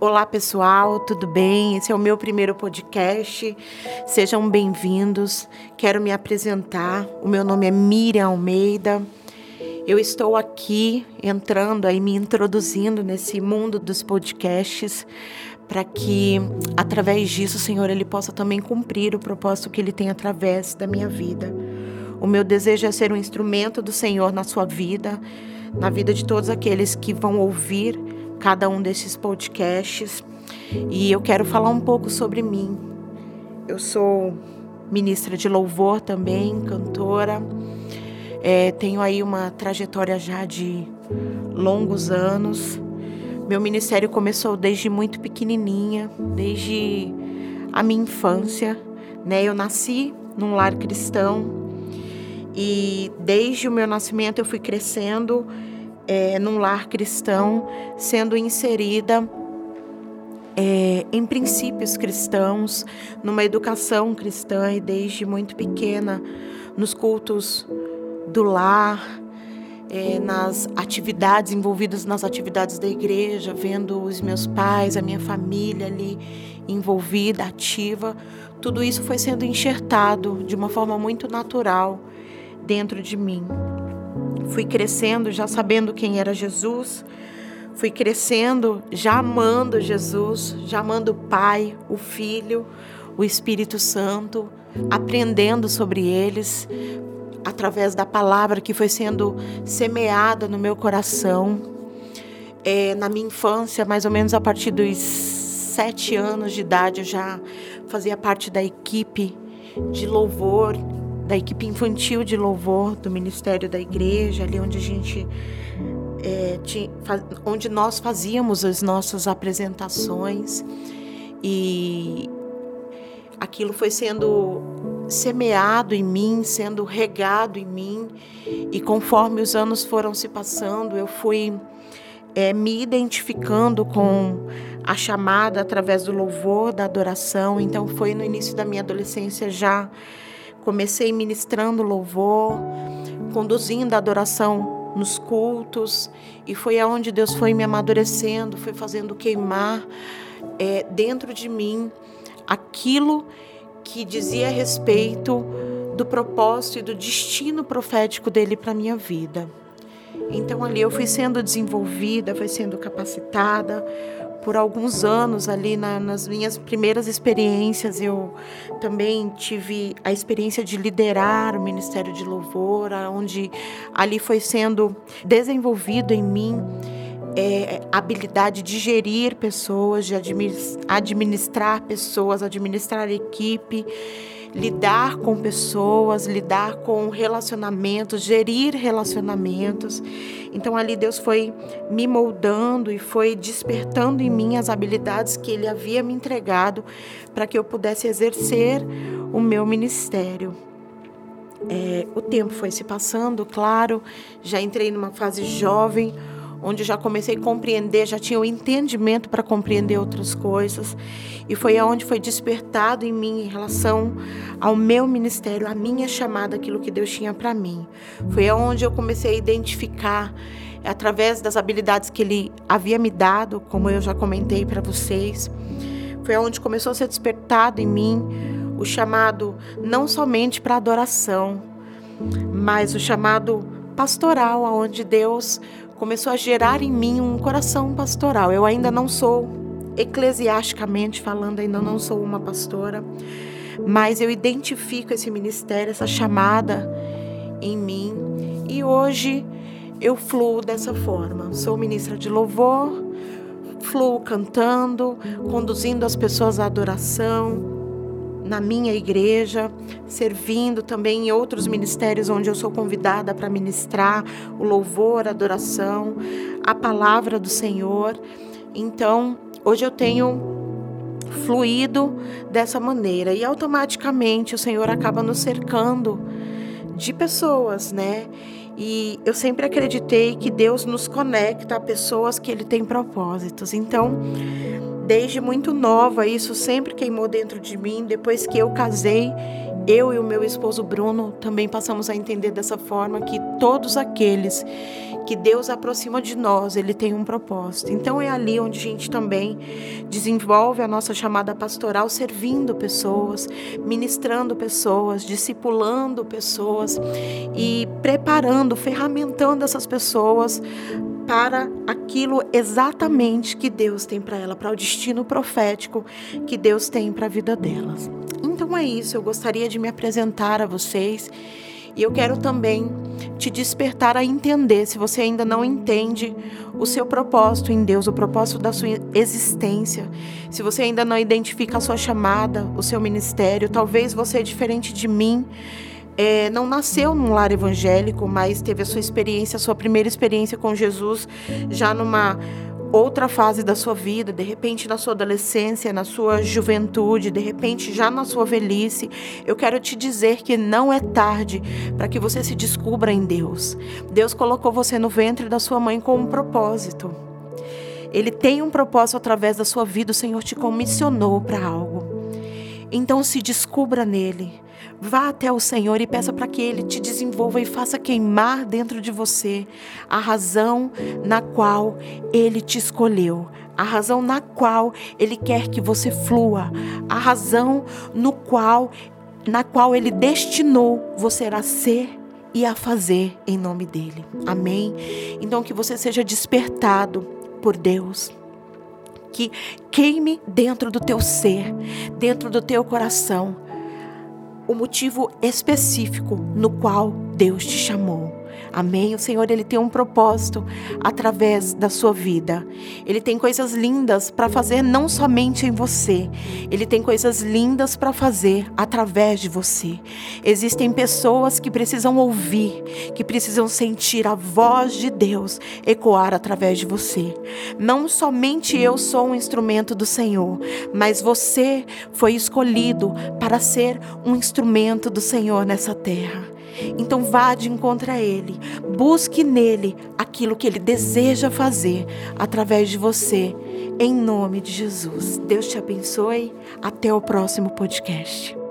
Olá pessoal, tudo bem? Esse é o meu primeiro podcast. Sejam bem-vindos. Quero me apresentar. O meu nome é Miriam Almeida. Eu estou aqui entrando aí, me introduzindo nesse mundo dos podcasts para que através disso, Senhor, ele possa também cumprir o propósito que ele tem através da minha vida. O meu desejo é ser um instrumento do Senhor na sua vida, na vida de todos aqueles que vão ouvir cada um desses podcasts. E eu quero falar um pouco sobre mim. Eu sou ministra de louvor também, cantora. É, tenho aí uma trajetória já de longos anos. Meu ministério começou desde muito pequenininha, desde a minha infância. Né? Eu nasci num lar cristão e desde o meu nascimento eu fui crescendo é, num lar cristão, sendo inserida é, em princípios cristãos, numa educação cristã e desde muito pequena, nos cultos do lar, é, nas atividades, envolvidas nas atividades da igreja, vendo os meus pais, a minha família ali envolvida, ativa. Tudo isso foi sendo enxertado de uma forma muito natural dentro de mim. Fui crescendo já sabendo quem era Jesus, fui crescendo já amando Jesus, já amando o Pai, o Filho, o Espírito Santo, aprendendo sobre eles através da palavra que foi sendo semeada no meu coração. É, na minha infância, mais ou menos a partir dos sete anos de idade, eu já fazia parte da equipe de louvor da equipe infantil de louvor do Ministério da Igreja, ali onde a gente é, tinha, onde nós fazíamos as nossas apresentações e aquilo foi sendo semeado em mim, sendo regado em mim e conforme os anos foram se passando, eu fui é, me identificando com a chamada através do louvor, da adoração. Então foi no início da minha adolescência já Comecei ministrando louvor, conduzindo a adoração nos cultos, e foi aonde Deus foi me amadurecendo, foi fazendo queimar é, dentro de mim aquilo que dizia a respeito do propósito e do destino profético dele para minha vida. Então ali eu fui sendo desenvolvida, fui sendo capacitada, por alguns anos ali na, nas minhas primeiras experiências eu também tive a experiência de liderar o ministério de louvor onde ali foi sendo desenvolvido em mim é, habilidade de gerir pessoas de administrar pessoas administrar equipe lidar com pessoas, lidar com relacionamentos, gerir relacionamentos. Então ali Deus foi me moldando e foi despertando em mim as habilidades que Ele havia me entregado para que eu pudesse exercer o meu ministério. É, o tempo foi se passando, claro, já entrei numa fase jovem onde já comecei a compreender, já tinha o entendimento para compreender outras coisas. E foi aonde foi despertado em mim em relação ao meu ministério, a minha chamada, aquilo que Deus tinha para mim. Foi aonde eu comecei a identificar através das habilidades que ele havia me dado, como eu já comentei para vocês. Foi aonde começou a ser despertado em mim o chamado não somente para adoração, mas o chamado pastoral, aonde Deus começou a gerar em mim um coração pastoral. Eu ainda não sou, eclesiasticamente falando, ainda não sou uma pastora, mas eu identifico esse ministério, essa chamada em mim e hoje eu fluo dessa forma. Sou ministra de louvor, fluo cantando, conduzindo as pessoas à adoração, na minha igreja, servindo também em outros ministérios onde eu sou convidada para ministrar o louvor, a adoração, a palavra do Senhor. Então, hoje eu tenho fluído dessa maneira e automaticamente o Senhor acaba nos cercando de pessoas, né? E eu sempre acreditei que Deus nos conecta a pessoas que Ele tem propósitos. Então, Desde muito nova, isso sempre queimou dentro de mim. Depois que eu casei, eu e o meu esposo Bruno também passamos a entender dessa forma que todos aqueles que Deus aproxima de nós, ele tem um propósito. Então é ali onde a gente também desenvolve a nossa chamada pastoral, servindo pessoas, ministrando pessoas, discipulando pessoas e preparando, ferramentando essas pessoas para aquilo exatamente que Deus tem para ela, para o destino profético que Deus tem para a vida delas. Então é isso, eu gostaria de me apresentar a vocês e eu quero também te despertar a entender, se você ainda não entende o seu propósito em Deus, o propósito da sua existência, se você ainda não identifica a sua chamada, o seu ministério, talvez você é diferente de mim. É, não nasceu num lar evangélico, mas teve a sua experiência, a sua primeira experiência com Jesus já numa outra fase da sua vida, de repente na sua adolescência, na sua juventude, de repente já na sua velhice, eu quero te dizer que não é tarde para que você se descubra em Deus. Deus colocou você no ventre da sua mãe com um propósito. Ele tem um propósito através da sua vida, o Senhor te comissionou para algo. Então se descubra nele. Vá até o Senhor e peça para que Ele te desenvolva e faça queimar dentro de você a razão na qual Ele te escolheu, a razão na qual Ele quer que você flua, a razão no qual, na qual Ele destinou você a ser e a fazer em nome dele. Amém? Então que você seja despertado por Deus que queime dentro do teu ser, dentro do teu coração, o motivo específico no qual Deus te chamou. Amém? O Senhor ele tem um propósito através da sua vida. Ele tem coisas lindas para fazer não somente em você. Ele tem coisas lindas para fazer através de você. Existem pessoas que precisam ouvir, que precisam sentir a voz de Deus ecoar através de você. Não somente eu sou um instrumento do Senhor, mas você foi escolhido para ser um instrumento do Senhor nessa terra. Então vá de encontro a Ele, busque nele aquilo que Ele deseja fazer através de você, em nome de Jesus. Deus te abençoe. Até o próximo podcast.